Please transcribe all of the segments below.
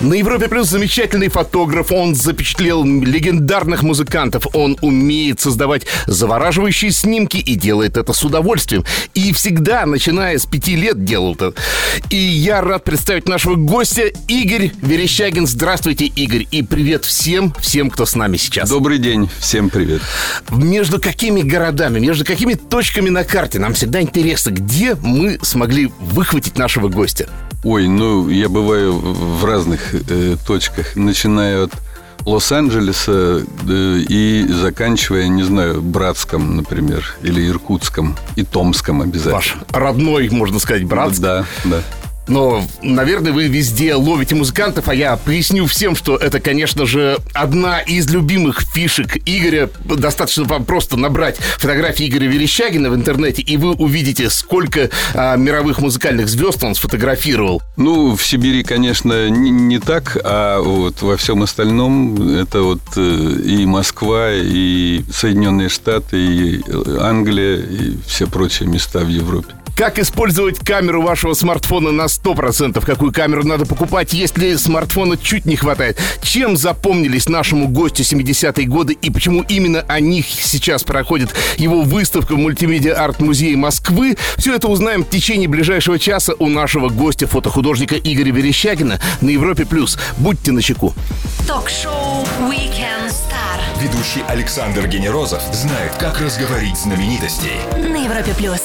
На Европе Плюс замечательный фотограф. Он запечатлел легендарных музыкантов. Он умеет создавать завораживающие снимки и делает это с удовольствием. И всегда, начиная с пяти лет, делал это. И я рад представить нашего гостя Игорь Верещагин. Здравствуйте, Игорь. И привет всем, всем, кто с нами сейчас. Добрый день, всем привет. Между какими городами, между какими точками на карте нам всегда интересно, где мы смогли выхватить нашего гостя. Ой, ну я бываю в разных э, точках, начиная от Лос-Анджелеса э, и заканчивая, не знаю, Братском, например, или Иркутском и Томском обязательно. Ваш родной, можно сказать, брат. Да, да. Но, наверное, вы везде ловите музыкантов, а я поясню всем, что это, конечно же, одна из любимых фишек Игоря. Достаточно вам просто набрать фотографии Игоря Верещагина в интернете, и вы увидите, сколько а, мировых музыкальных звезд он сфотографировал. Ну, в Сибири, конечно, не, не так, а вот во всем остальном это вот э, и Москва, и Соединенные Штаты, и Англия, и все прочие места в Европе. Как использовать камеру вашего смартфона на 100%? Какую камеру надо покупать, если смартфона чуть не хватает? Чем запомнились нашему гостю 70-е годы и почему именно о них сейчас проходит его выставка в мультимедиа арт-музее Москвы? Все это узнаем в течение ближайшего часа у нашего гостя, фотохудожника Игоря Верещагина на Европе+. плюс. Будьте начеку. Ток-шоу Weekend Star Ведущий Александр Генерозов знает, как разговорить знаменитостей. на Европе плюс.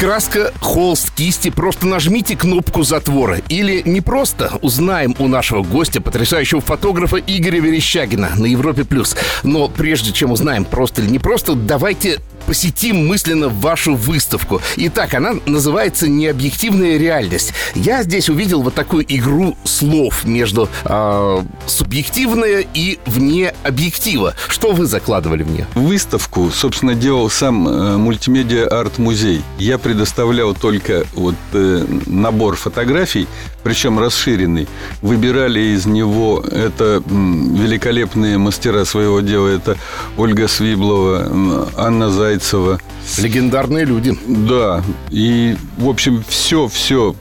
Краска, холст, кисти. Просто нажмите кнопку затвора. Или не просто. Узнаем у нашего гостя, потрясающего фотографа Игоря Верещагина на Европе+. плюс. Но прежде чем узнаем, просто или не просто, давайте посетим мысленно вашу выставку. Итак, она называется «Необъективная реальность». Я здесь увидел вот такую игру слов между э, субъективное и вне объектива. Что вы закладывали мне? Выставку, собственно, делал сам э, мультимедиа арт-музей. Я предоставлял только вот э, набор фотографий, причем расширенный. Выбирали из него это великолепные мастера своего дела. Это Ольга Свиблова, Анна Зайцева. Легендарные люди. Да, и, в общем, все, все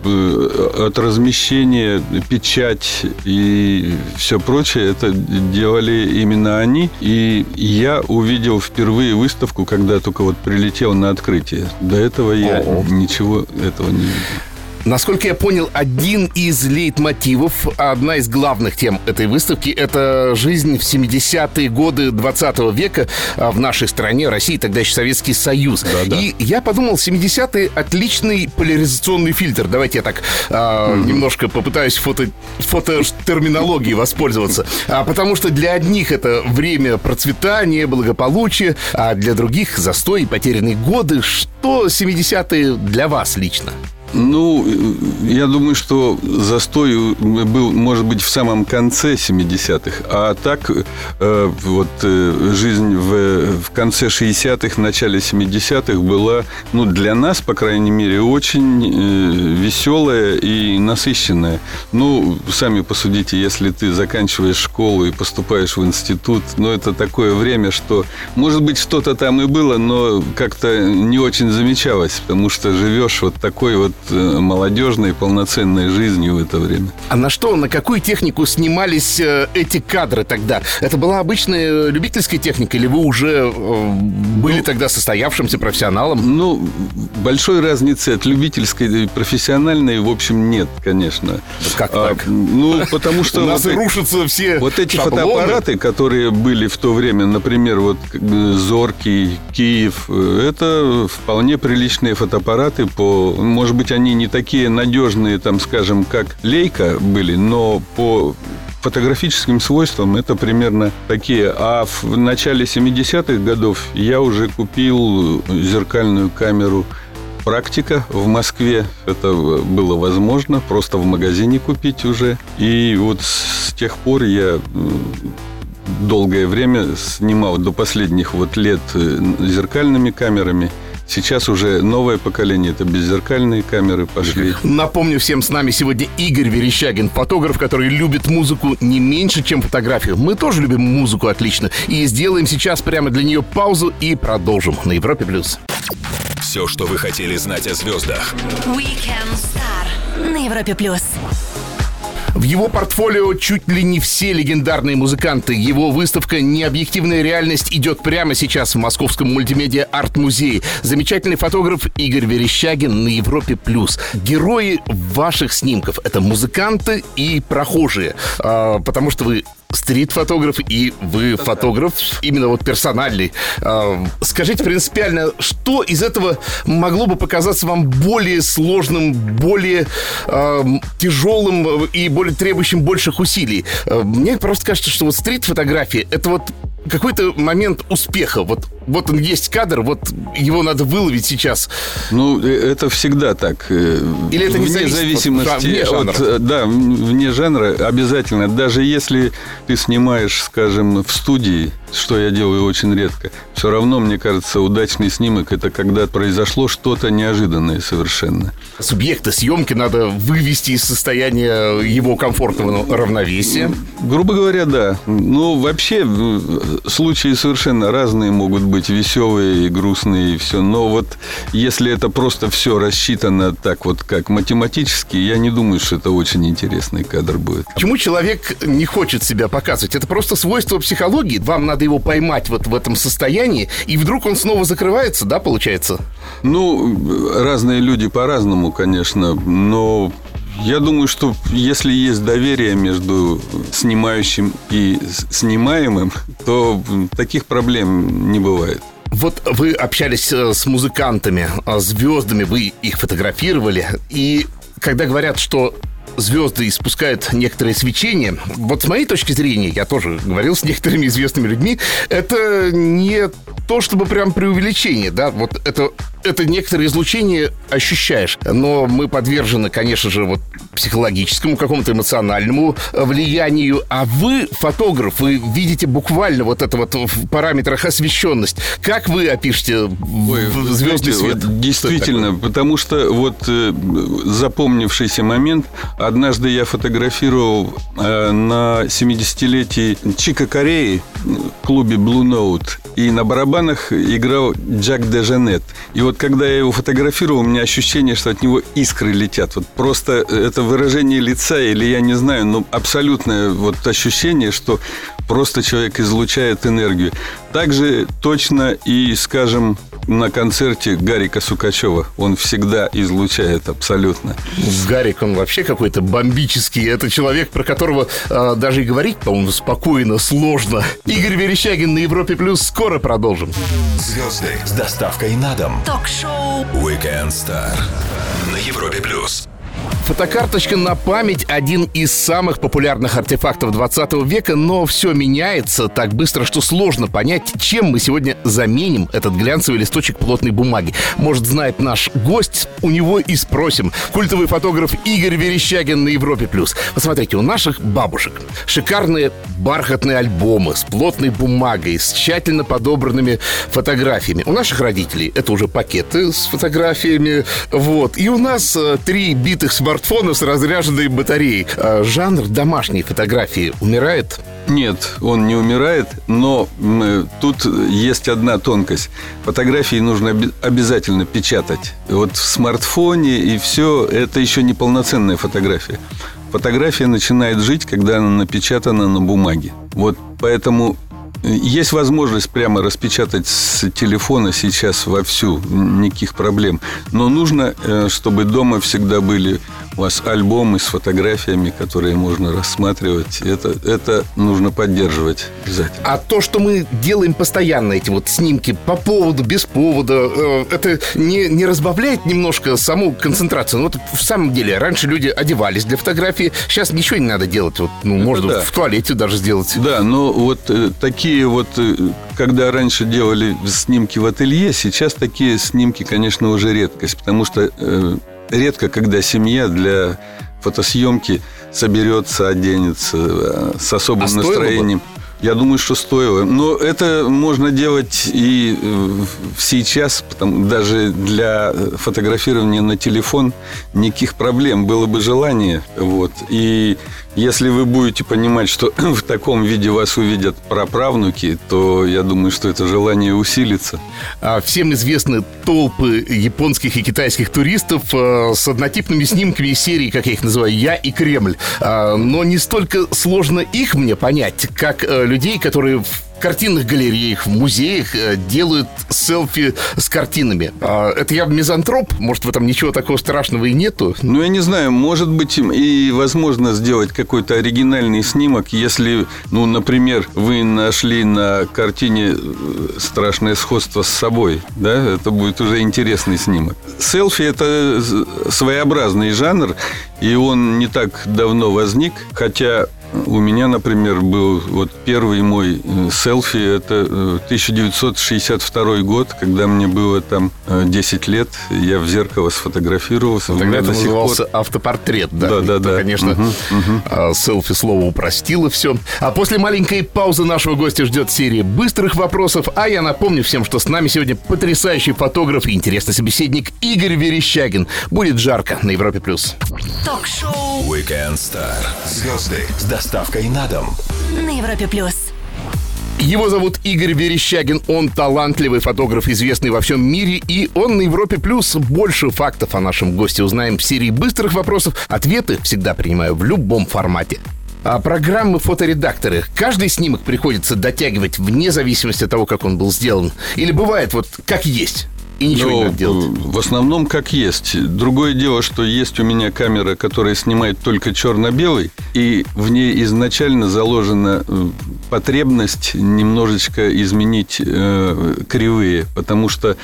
от размещения, печать и все прочее, это делали именно они. И я увидел впервые выставку, когда только вот прилетел на открытие. До этого я Ого. ничего этого не видел. Насколько я понял, один из лейтмотивов, одна из главных тем этой выставки – это жизнь в 70-е годы 20 века а, в нашей стране, России, тогда еще Советский Союз. Да-да. И я подумал, 70-е – отличный поляризационный фильтр. Давайте я так а, немножко попытаюсь фото, фототерминологией воспользоваться. А, потому что для одних это время процветания, благополучия, а для других – застой и потерянные годы. Что 70-е для вас лично? Ну, э, я думаю, что застой был, может быть, в самом конце 70-х, а так э, вот э, жизнь в, в конце 60-х, начале 70-х была, ну, для нас, по крайней мере, очень э, веселая и насыщенная. Ну, сами посудите, если ты заканчиваешь школу и поступаешь в институт, ну, это такое время, что, может быть, что-то там и было, но как-то не очень замечалось, потому что живешь вот такой вот э, молодежной, полноценной жизнью в это время. А на что, на какую технику снимались э, эти кадры тогда? Это была обычная э, любительская техника, или вы уже э, были тогда состоявшимся профессионалом? Ну, большой разницы от любительской и профессиональной, в общем, нет, конечно. Как А, так? ну, потому что... У нас э- рушатся все Вот эти фотоаппараты, которые были в то время, например, вот э, Зоркий, Киев, э, это вполне приличные фотоаппараты. По, может быть, они не такие надежные, там, скажем, как Лейка были, но по фотографическим свойствам это примерно такие. А в начале 70-х годов я уже купил зеркальную камеру практика в Москве. Это было возможно просто в магазине купить уже. И вот с тех пор я долгое время снимал до последних вот лет э, зеркальными камерами. Сейчас уже новое поколение, это беззеркальные камеры пошли. Напомню всем, с нами сегодня Игорь Верещагин, фотограф, который любит музыку не меньше, чем фотографию. Мы тоже любим музыку отлично. И сделаем сейчас прямо для нее паузу и продолжим на Европе+. плюс. Все, что вы хотели знать о звездах. Weekend Star на Европе плюс. В его портфолио чуть ли не все легендарные музыканты. Его выставка «Необъективная реальность» идет прямо сейчас в Московском мультимедиа арт-музее. Замечательный фотограф Игорь Верещагин на Европе+. плюс. Герои ваших снимков — это музыканты и прохожие. А, потому что вы стрит-фотограф и вы фотограф именно вот персональный. А, скажите принципиально, что из этого могло бы показаться вам более сложным, более э, тяжелым и более требующим больших усилий? А, мне просто кажется, что вот стрит-фотография это вот какой-то момент успеха. Вот, вот он есть кадр, вот его надо выловить сейчас. Ну, э, это всегда так. Э, Или это не вне зависит зависимости от, вне жанра. от, э, да, вне жанра обязательно. Даже если ты снимаешь, скажем, в студии, что я делаю очень редко, все равно, мне кажется, удачный снимок это когда произошло что-то неожиданное совершенно. Субъекта съемки надо вывести из состояния его комфортного равновесия. Грубо говоря, да. Ну, вообще, случаи совершенно разные могут быть, веселые и грустные, и все. Но вот если это просто все рассчитано так вот, как математически, я не думаю, что это очень интересный кадр будет. Почему человек не хочет себя показывать? Это просто свойство психологии. Вам надо его поймать вот в этом состоянии, и вдруг он снова закрывается, да, получается? Ну, разные люди по-разному, конечно, но я думаю, что если есть доверие между снимающим и снимаемым, то таких проблем не бывает. Вот вы общались э, с музыкантами, э, звездами, вы их фотографировали, и когда говорят, что звезды испускают некоторые свечения. Вот с моей точки зрения, я тоже говорил с некоторыми известными людьми, это не то, чтобы прям преувеличение, да, вот это, это некоторые излучения ощущаешь. Но мы подвержены, конечно же, вот психологическому, какому-то эмоциональному влиянию. А вы, фотограф, вы видите буквально вот это вот в параметрах освещенность. Как вы опишете Ой, звездный знаете, свет? вот действительно, потому что вот э, запомнившийся момент, однажды я фотографировал э, на 70-летии Чика Кореи в клубе Blue Note, и на барабанах играл Джак Дежанет. И вот когда я его фотографировал, у меня ощущение, что от него искры летят. Вот просто это выражение лица, или я не знаю, но абсолютное вот ощущение, что просто человек излучает энергию. Также точно и, скажем, на концерте Гарика Сукачева. Он всегда излучает абсолютно. Гарик, он вообще какой-то бомбический. Это человек, про которого э, даже и говорить, по-моему, спокойно, сложно. Игорь Верещагин на Европе Плюс. Скоро продолжим. Звезды с доставкой на дом. Ток-шоу Weekend Star на Европе плюс. Фотокарточка на память – один из самых популярных артефактов 20 века, но все меняется так быстро, что сложно понять, чем мы сегодня заменим этот глянцевый листочек плотной бумаги. Может, знает наш гость, у него и спросим. Культовый фотограф Игорь Верещагин на Европе+. плюс. Посмотрите, у наших бабушек шикарные бархатные альбомы с плотной бумагой, с тщательно подобранными фотографиями. У наших родителей это уже пакеты с фотографиями. Вот. И у нас э, три битых смартфона с разряженной батареей. А жанр домашней фотографии умирает? Нет, он не умирает, но м, тут есть одна тонкость. Фотографии нужно обязательно печатать. Вот в смартфоне и все, это еще не полноценная фотография. Фотография начинает жить, когда она напечатана на бумаге. Вот поэтому есть возможность прямо распечатать с телефона сейчас вовсю, никаких проблем. Но нужно, э, чтобы дома всегда были у вас альбомы с фотографиями, которые можно рассматривать. Это, это нужно поддерживать обязательно. А то, что мы делаем постоянно эти вот снимки по поводу, без повода, э, это не, не разбавляет немножко саму концентрацию? Ну, вот в самом деле, раньше люди одевались для фотографии, сейчас ничего не надо делать. Вот, ну, можно да. в туалете даже сделать. Да, но вот э, такие вот, э, когда раньше делали снимки в ателье, сейчас такие снимки, конечно, уже редкость, потому что э, редко, когда семья для фотосъемки соберется, оденется э, с особым А стоило бы? настроением. Я думаю, что стоило. Но это можно делать и э, сейчас, потому, даже для фотографирования на телефон никаких проблем. Было бы желание. Вот. И если вы будете понимать, что в таком виде вас увидят праправнуки, то я думаю, что это желание усилится. А всем известны толпы японских и китайских туристов э, с однотипными снимками серии, как я их называю, «Я и Кремль». А, но не столько сложно их мне понять, как э, людей, которые в картинных галереях, в музеях э, делают селфи с картинами. А, это я мизантроп? Может, в этом ничего такого страшного и нету? Ну, я не знаю, может быть и возможно сделать какой-то оригинальный снимок, если, ну, например, вы нашли на картине э, страшное сходство с собой, да, это будет уже интересный снимок. Селфи – это своеобразный жанр, и он не так давно возник, хотя у меня, например, был вот первый мой э, селфи, это 1962 э, год, когда мне было там 10 э, лет, я в зеркало сфотографировался. Тогда это назывался пор... автопортрет, да? Да, да, да. Конечно, угу, угу. селфи слово упростило все. А после маленькой паузы нашего гостя ждет серия быстрых вопросов, а я напомню всем, что с нами сегодня потрясающий фотограф и интересный собеседник Игорь Верещагин. Будет жарко на Европе+. плюс. Ток-шоу Weekend Star. Звезды с доставкой на дом. На Европе плюс. Его зовут Игорь Верещагин. Он талантливый фотограф, известный во всем мире. И он на Европе Плюс. Больше фактов о нашем госте узнаем в серии быстрых вопросов. Ответы всегда принимаю в любом формате. А программы фоторедакторы. Каждый снимок приходится дотягивать вне зависимости от того, как он был сделан. Или бывает вот как есть и ничего ну, не надо делать. В основном как есть. Другое дело, что есть у меня камера, которая снимает только черно-белый, и в ней изначально заложена э, потребность немножечко изменить э, кривые, потому что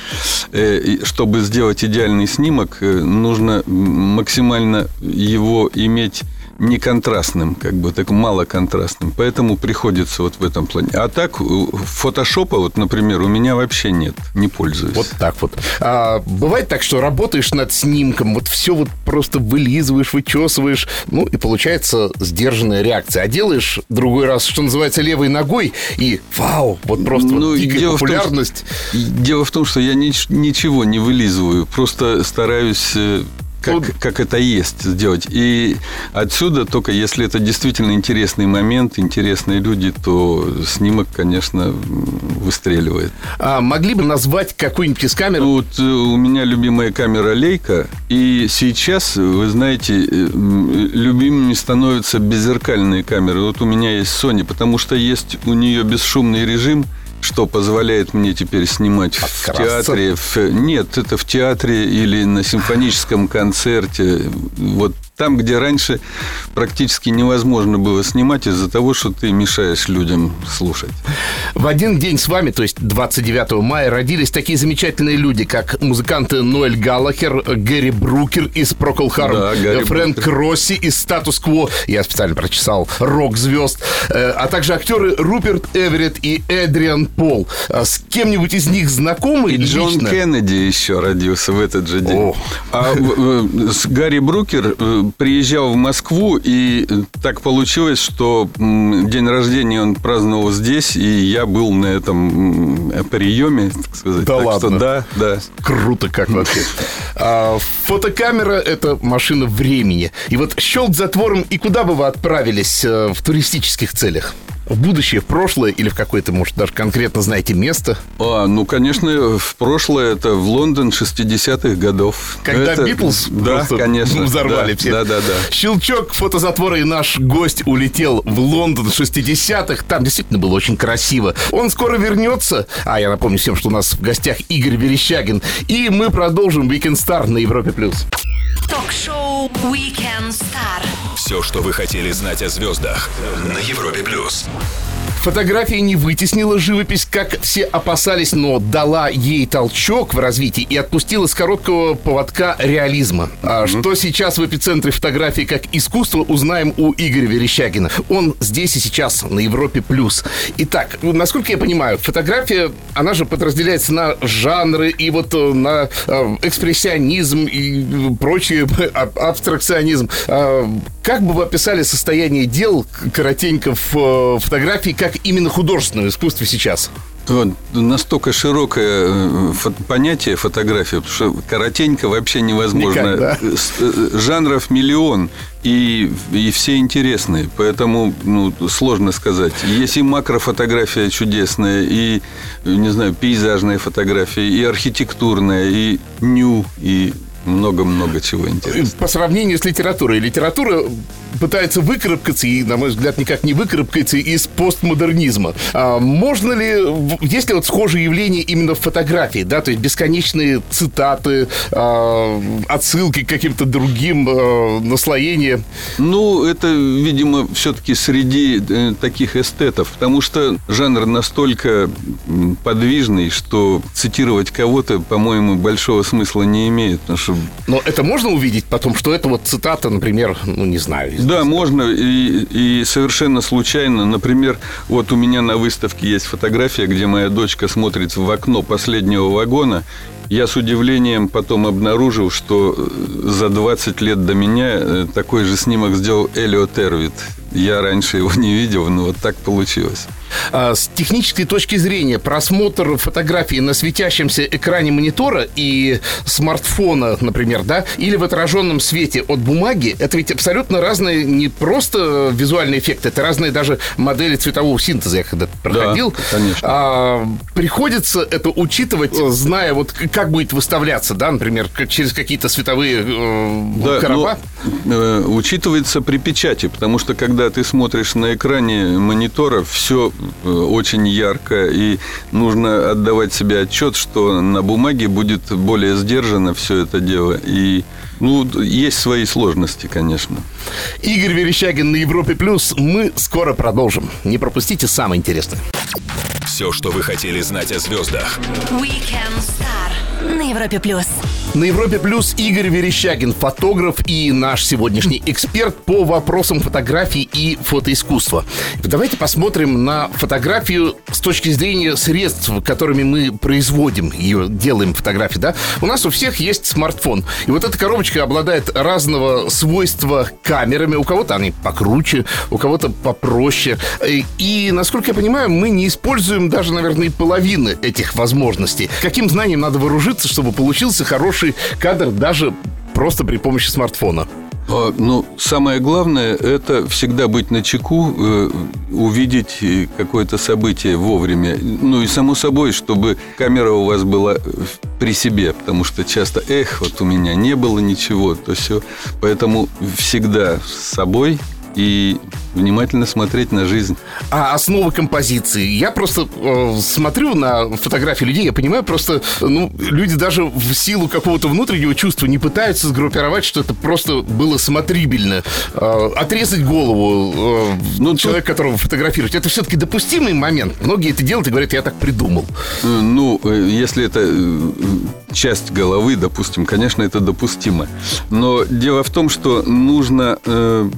э, чтобы сделать идеальный снимок, э, нужно максимально его иметь не контрастным, как бы так малоконтрастным. Поэтому приходится вот в этом плане. А так, фотошопа, вот, например, у меня вообще нет, не пользуюсь. Вот так вот. А, бывает так, что работаешь над снимком, вот все вот просто вылизываешь, вычесываешь, ну и получается сдержанная реакция. А делаешь другой раз, что называется, левой ногой, и вау, вот просто ну, вот дикая дело популярность. В том, дело в том, что я ничего не вылизываю, просто стараюсь как, как это есть сделать. И отсюда только если это действительно интересный момент, интересные люди, то снимок, конечно, выстреливает. А могли бы назвать какую-нибудь из камер? Ну, вот э, у меня любимая камера Лейка, и сейчас, вы знаете, э, любимыми становятся беззеркальные камеры. Вот у меня есть Sony, потому что есть у нее бесшумный режим – что позволяет мне теперь снимать в театре. В... Нет, это в театре или на симфоническом концерте. Вот там, где раньше практически невозможно было снимать из-за того, что ты мешаешь людям слушать. В один день с вами, то есть 29 мая, родились такие замечательные люди, как музыканты Ноэль Галлахер, Гэри Брукер из Procol Harum, да, Фрэнк Брукер. Росси из Статус Кво, я специально прочесал, рок-звезд, э, а также актеры Руперт Эверетт и Эдриан Пол. А с кем-нибудь из них знакомы? И Джон лично? Кеннеди еще родился в этот же день. О. А э, с Гарри Брукер э, приезжал в Москву, и так получилось, что день рождения он праздновал здесь, и я был на этом приеме, так сказать. Да так ладно? Что, да, да. Круто как вообще. А, фотокамера – это машина времени. И вот щелк затвором, и куда бы вы отправились э, в туристических целях? В будущее, в прошлое или в какое-то, может, даже конкретно знаете место? А, ну, конечно, в прошлое это в Лондон 60-х годов. Когда это... Битлз да, конечно, взорвали да, всех. Да, да, да. Щелчок фотозатвора, и наш гость улетел в Лондон 60-х. Там действительно было очень красиво. Он скоро вернется. А я напомню всем, что у нас в гостях Игорь Верещагин. И мы продолжим Weekend Star на Европе+. плюс. Ток-шоу Weekend Star. Все, что вы хотели знать о звездах на Европе плюс. Фотография не вытеснила живопись, как все опасались, но дала ей толчок в развитии и отпустила с короткого поводка реализма. А mm-hmm. что сейчас в эпицентре фотографии как искусство, узнаем у Игоря Верещагина. Он здесь и сейчас на Европе+. плюс. Итак, насколько я понимаю, фотография, она же подразделяется на жанры и вот э, на э, экспрессионизм и прочее, абстракционизм. Как бы вы описали состояние дел коротенько в э, фотографии, как именно художественное искусство сейчас? Вот, настолько широкое э, понятие фотография, потому что коротенько вообще невозможно. Никак, да? Э, жанров миллион, и, и все интересные. Поэтому ну, сложно сказать. Есть и макрофотография чудесная, и, не знаю, пейзажная фотография, и архитектурная, и ню, и много-много чего интересного. По сравнению с литературой. Литература пытается выкарабкаться, и, на мой взгляд, никак не выкарабкается из постмодернизма. А можно ли, есть ли вот схожие явления именно в фотографии, да, то есть бесконечные цитаты, а, отсылки к каким-то другим а, наслоениям? Ну, это, видимо, все-таки среди э, таких эстетов, потому что жанр настолько подвижный, что цитировать кого-то, по-моему, большого смысла не имеет, потому что но это можно увидеть потом, что это вот цитата, например, ну, не знаю. Да, можно. И, и совершенно случайно. Например, вот у меня на выставке есть фотография, где моя дочка смотрит в окно последнего вагона. Я с удивлением потом обнаружил, что за 20 лет до меня э, такой же снимок сделал Элио Тервит. Я раньше его не видел, но вот так получилось. А, с технической точки зрения, просмотр фотографии на светящемся экране монитора и смартфона, например, да, или в отраженном свете от бумаги, это ведь абсолютно разные не просто визуальные эффекты, это разные даже модели цветового синтеза, я когда проходил. Да, конечно. А, приходится это учитывать, зная вот как будет выставляться, да, например, через какие-то световые э, да, короба. Но, э, учитывается при печати, потому что когда ты смотришь на экране монитора, все Э, очень ярко, и нужно отдавать себе отчет, что на бумаге будет более сдержано все это дело. И ну, есть свои сложности, конечно. Игорь Верещагин на Европе Плюс. Мы скоро продолжим. Не пропустите самое интересное. Все, что вы хотели знать о звездах. Weekend Star на Европе Плюс. На Европе Плюс Игорь Верещагин, фотограф и наш сегодняшний эксперт по вопросам фотографии и фотоискусства. Давайте посмотрим на фотографию с точки зрения средств, которыми мы производим ее, делаем фотографии. Да? У нас у всех есть смартфон. И вот эта коробочка обладает разного свойства камерами. У кого-то они покруче, у кого-то попроще. И, насколько я понимаю, мы не используем даже, наверное, половины этих возможностей. Каким знанием надо вооружиться, чтобы получился хороший хороший кадр даже просто при помощи смартфона. А, ну, самое главное – это всегда быть на чеку, э, увидеть э, какое-то событие вовремя. Ну и само собой, чтобы камера у вас была при себе, потому что часто, эх, вот у меня не было ничего, то все. Поэтому всегда с собой и внимательно смотреть на жизнь. А основы композиции? Я просто э, смотрю на фотографии людей, я понимаю, просто ну, люди даже в силу какого-то внутреннего чувства не пытаются сгруппировать, что это просто было смотрибельно. Э, отрезать голову э, ну, человека, тут... которого фотографировать, это все-таки допустимый момент. Многие это делают и говорят, я так придумал. Э, ну, э, если это э, часть головы, допустим, конечно, это допустимо. Но дело в том, что нужно э,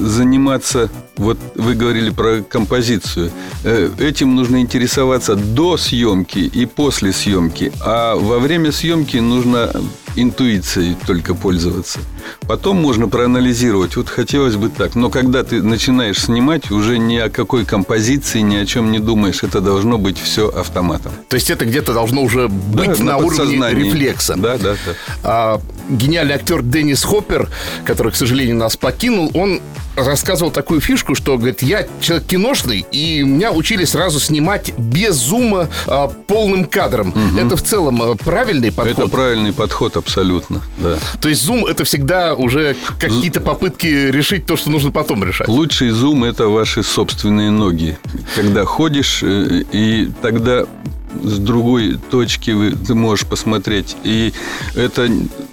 заниматься вот вы говорили про композицию. Э, этим нужно интересоваться до съемки и после съемки. А во время съемки нужно интуицией только пользоваться. Потом можно проанализировать. Вот хотелось бы так. Но когда ты начинаешь снимать, уже ни о какой композиции, ни о чем не думаешь. Это должно быть все автоматом. То есть это где-то должно уже быть да, на, на уровне рефлекса. Да, да, да. А, гениальный актер Деннис Хоппер, который, к сожалению, нас покинул, он рассказывал такую фишку, что, говорит, я человек киношный, и меня учили сразу снимать без зума а, полным кадром. Угу. Это в целом а, правильный подход? Это правильный подход абсолютно, да. То есть зум это всегда уже какие-то попытки решить то, что нужно потом решать? Лучший зум это ваши собственные ноги. Когда ходишь, э, и тогда с другой точки ты можешь посмотреть. И это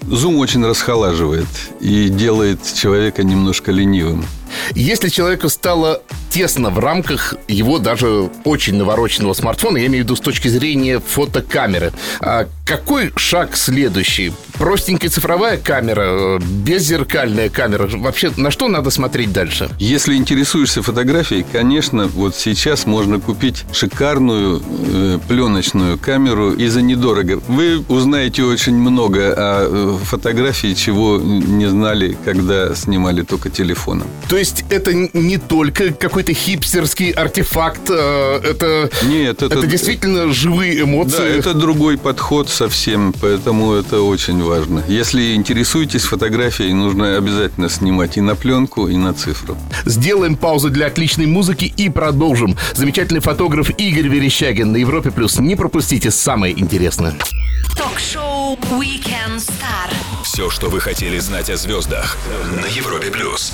зум очень расхолаживает и делает человека немножко ленивым. Если человеку стало тесно в рамках его даже очень навороченного смартфона, я имею в виду с точки зрения фотокамеры, а какой шаг следующий? Простенькая цифровая камера, беззеркальная камера. Вообще, на что надо смотреть дальше? Если интересуешься фотографией, конечно, вот сейчас можно купить шикарную э, пленочную камеру и за недорого. Вы узнаете очень много о э, фотографии, чего не знали, когда снимали только телефоном. То есть это не только какой-то хипстерский артефакт, э, это, Нет, это, это действительно живые эмоции. Да, это другой подход совсем, поэтому это очень важно. Если интересуетесь фотографией, нужно обязательно снимать и на пленку, и на цифру. Сделаем паузу для отличной музыки и продолжим. Замечательный фотограф Игорь Верещагин на Европе Плюс. Не пропустите самое интересное. Ток-шоу Weekend Star. Все, что вы хотели знать о звездах на Европе плюс.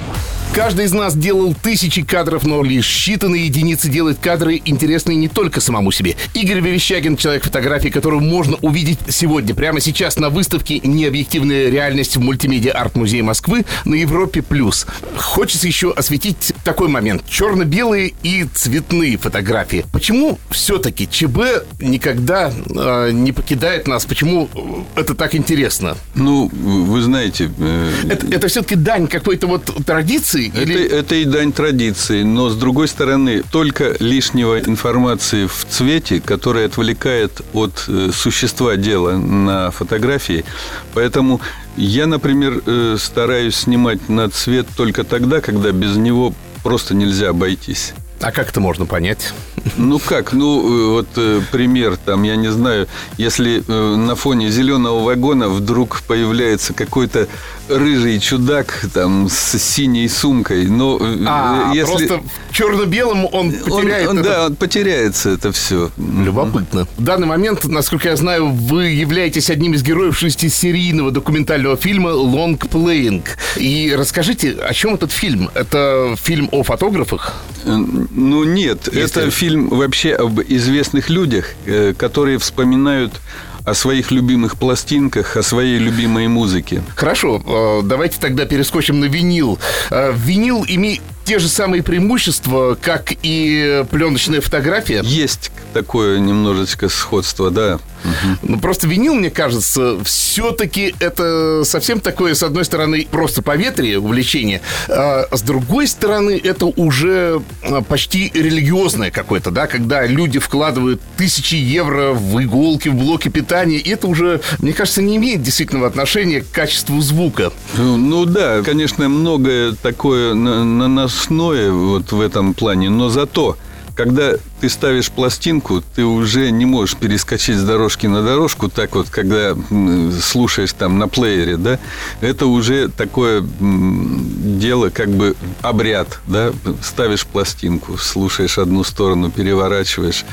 Каждый из нас делал тысячи кадров, но лишь считанные единицы делают кадры интересные не только самому себе. Игорь Верещагин, человек фотографии, которого можно увидеть сегодня, прямо сейчас на выставке «Необъективная реальность» в мультимедиа арт-музее Москвы на Европе+. плюс. Хочется еще осветить такой момент. Черно-белые и цветные фотографии. Почему все-таки ЧБ никогда э, не покидает нас? Почему это так интересно? Ну, вы знаете... Э, это, это все-таки дань какой-то вот традиции? Это, или... это и дань традиции, но с другой стороны, только лишнего информации в цвете, которая отвлекает от э, существа дела на фотографии. Поэтому я, например, э, стараюсь снимать на цвет только тогда, когда без него просто нельзя обойтись. А как это можно понять? Ну как, ну э, вот э, пример, там, я не знаю, если э, на фоне зеленого вагона вдруг появляется какой-то рыжий чудак там с синей сумкой, но а, если... просто черно-белым он потеряет он, это... Да, он потеряется это все. Любопытно. В данный момент, насколько я знаю, вы являетесь одним из героев шестисерийного документального фильма «Long Playing». И расскажите, о чем этот фильм? Это фильм о фотографах? Ну, нет. Если... Это фильм вообще об известных людях, э, которые вспоминают о своих любимых пластинках, о своей любимой музыке. Хорошо, э, давайте тогда перескочим на винил. Э, винил имеет те же самые преимущества, как и пленочная фотография? Есть такое немножечко сходство, да. Угу. Ну, просто винил, мне кажется, все-таки это совсем такое, с одной стороны, просто поветрие, увлечение, а с другой стороны, это уже а, почти религиозное какое-то, да, когда люди вкладывают тысячи евро в иголки, в блоки питания, и это уже, мне кажется, не имеет действительного отношения к качеству звука. Ну, ну да, конечно, многое такое на, на нас смешное вот в этом плане, но зато когда ты ставишь пластинку, ты уже не можешь перескочить с дорожки на дорожку, так вот, когда слушаешь там на плеере, да, это уже такое дело, как бы обряд, да, ставишь пластинку, слушаешь одну сторону, переворачиваешь,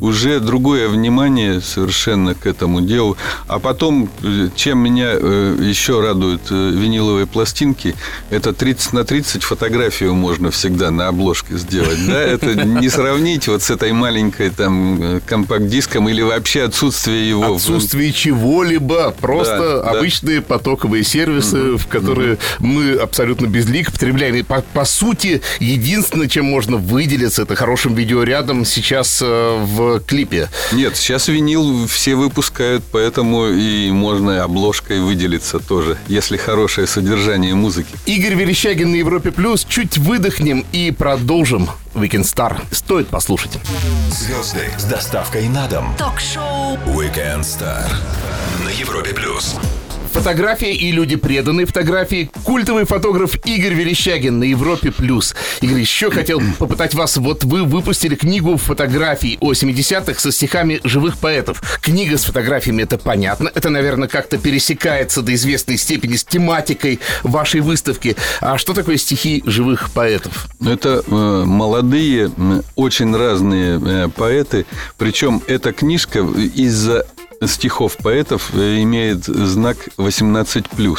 уже другое внимание совершенно к этому делу. А потом, чем меня э, еще радуют э, виниловые пластинки, это 30 на 30 фотографию можно всегда на обложке сделать, да, это не сразу сравнить вот с этой маленькой там компакт-диском или вообще отсутствие его? Отсутствие чего-либо. Просто да, обычные да. потоковые сервисы, mm-hmm. в которые mm-hmm. мы абсолютно безлик потребляем. И по, по сути, единственное, чем можно выделиться, это хорошим видеорядом сейчас э, в клипе. Нет, сейчас винил все выпускают, поэтому и можно обложкой выделиться тоже, если хорошее содержание музыки. Игорь Верещагин на Европе Плюс. Чуть выдохнем и продолжим. Weekend Star. Стоит послушать. Звезды с доставкой на дом. Ток-шоу Weekend Star на Европе Плюс. Фотография и люди преданные фотографии. Культовый фотограф Игорь Верещагин на Европе+. плюс. Игорь, еще хотел попытать вас. Вот вы выпустили книгу фотографий о 70-х со стихами живых поэтов. Книга с фотографиями, это понятно. Это, наверное, как-то пересекается до известной степени с тематикой вашей выставки. А что такое стихи живых поэтов? Это э, молодые, очень разные э, поэты. Причем эта книжка из-за стихов поэтов э, имеет знак 18+.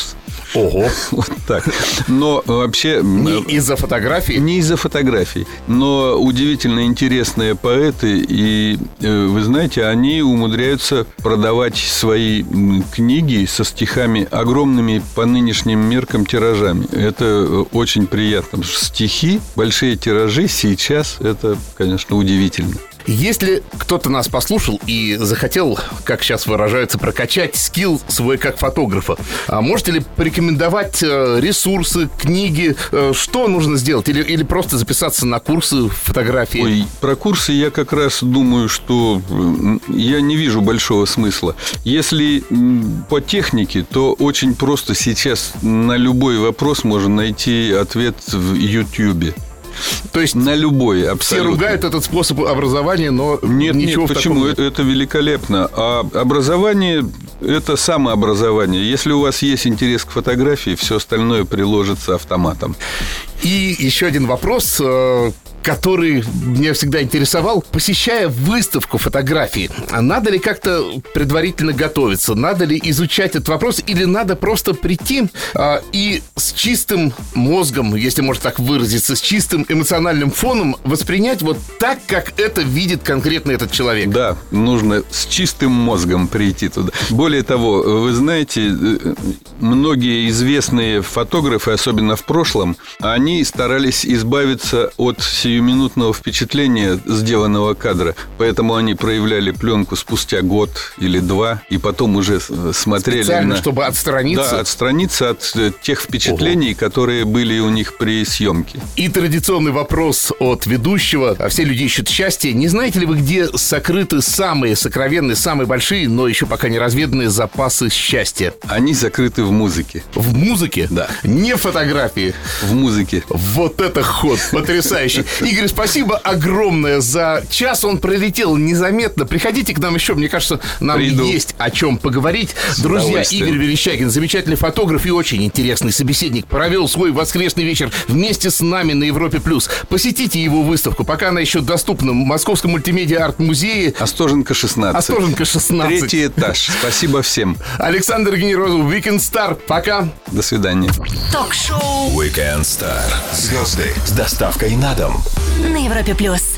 Ого. Вот так. Но вообще... Не из-за фотографий? Не из-за фотографий. Но удивительно интересные поэты. И э, вы знаете, они умудряются продавать свои книги со стихами огромными по нынешним меркам тиражами. Это э, очень приятно. Стихи, большие тиражи сейчас, это, конечно, удивительно. Если кто-то нас послушал и захотел, как сейчас выражаются, прокачать скилл свой как фотографа, а можете ли порекомендовать э, ресурсы, книги, э, что нужно сделать? Или, или просто записаться на курсы фотографии? Ой, про курсы я как раз думаю, что я не вижу большого смысла. Если по технике, то очень просто сейчас на любой вопрос можно найти ответ в Ютьюбе. То есть На любой, все абсолютно. ругают этот способ образования, но Нет, ничего нет, в почему? таком это великолепно. А образование – это самообразование. Если у вас есть интерес к фотографии, все остальное приложится автоматом. И еще один вопрос, э, который меня всегда интересовал. Посещая выставку фотографий, а надо ли как-то предварительно готовиться? Надо ли изучать этот вопрос? Или надо просто прийти а, и с чистым мозгом, если можно так выразиться, с чистым эмоциональным фоном воспринять вот так, как это видит конкретно этот человек? Да, нужно с чистым мозгом прийти туда. Более того, вы знаете, э, многие известные фотографы, особенно в прошлом, они старались избавиться от сиюминутного впечатления сделанного кадра. Поэтому они проявляли пленку спустя год или два, и потом уже э, смотрели Специально, на... чтобы отстраниться. Да, отстраниться от э, тех впечатлений, которые были у них при съемке. И традиционный вопрос от ведущего. А Все люди ищут счастье. Не знаете ли вы, где сокрыты самые сокровенные, самые большие, но еще пока не разведанные запасы счастья? Они закрыты в музыке. В музыке? Да. Не в фотографии. В музыке. Вот это ход потрясающий. Игорь, спасибо огромное за час. Он пролетел незаметно. Приходите к нам еще. Мне кажется, нам Приду. есть о чем поговорить. С Друзья. Игорь Верещагин, замечательный фотограф и очень интересный собеседник, провел свой воскресный вечер вместе с нами на Европе+. плюс. Посетите его выставку, пока она еще доступна в Московском мультимедиа арт-музее. Остоженко 16. Остоженко 16. Третий этаж. Спасибо всем. Александр Генерозов, Weekend Star. Пока. До свидания. Ток-шоу Weekend Star. Звезды с доставкой на дом. на Европе плюс.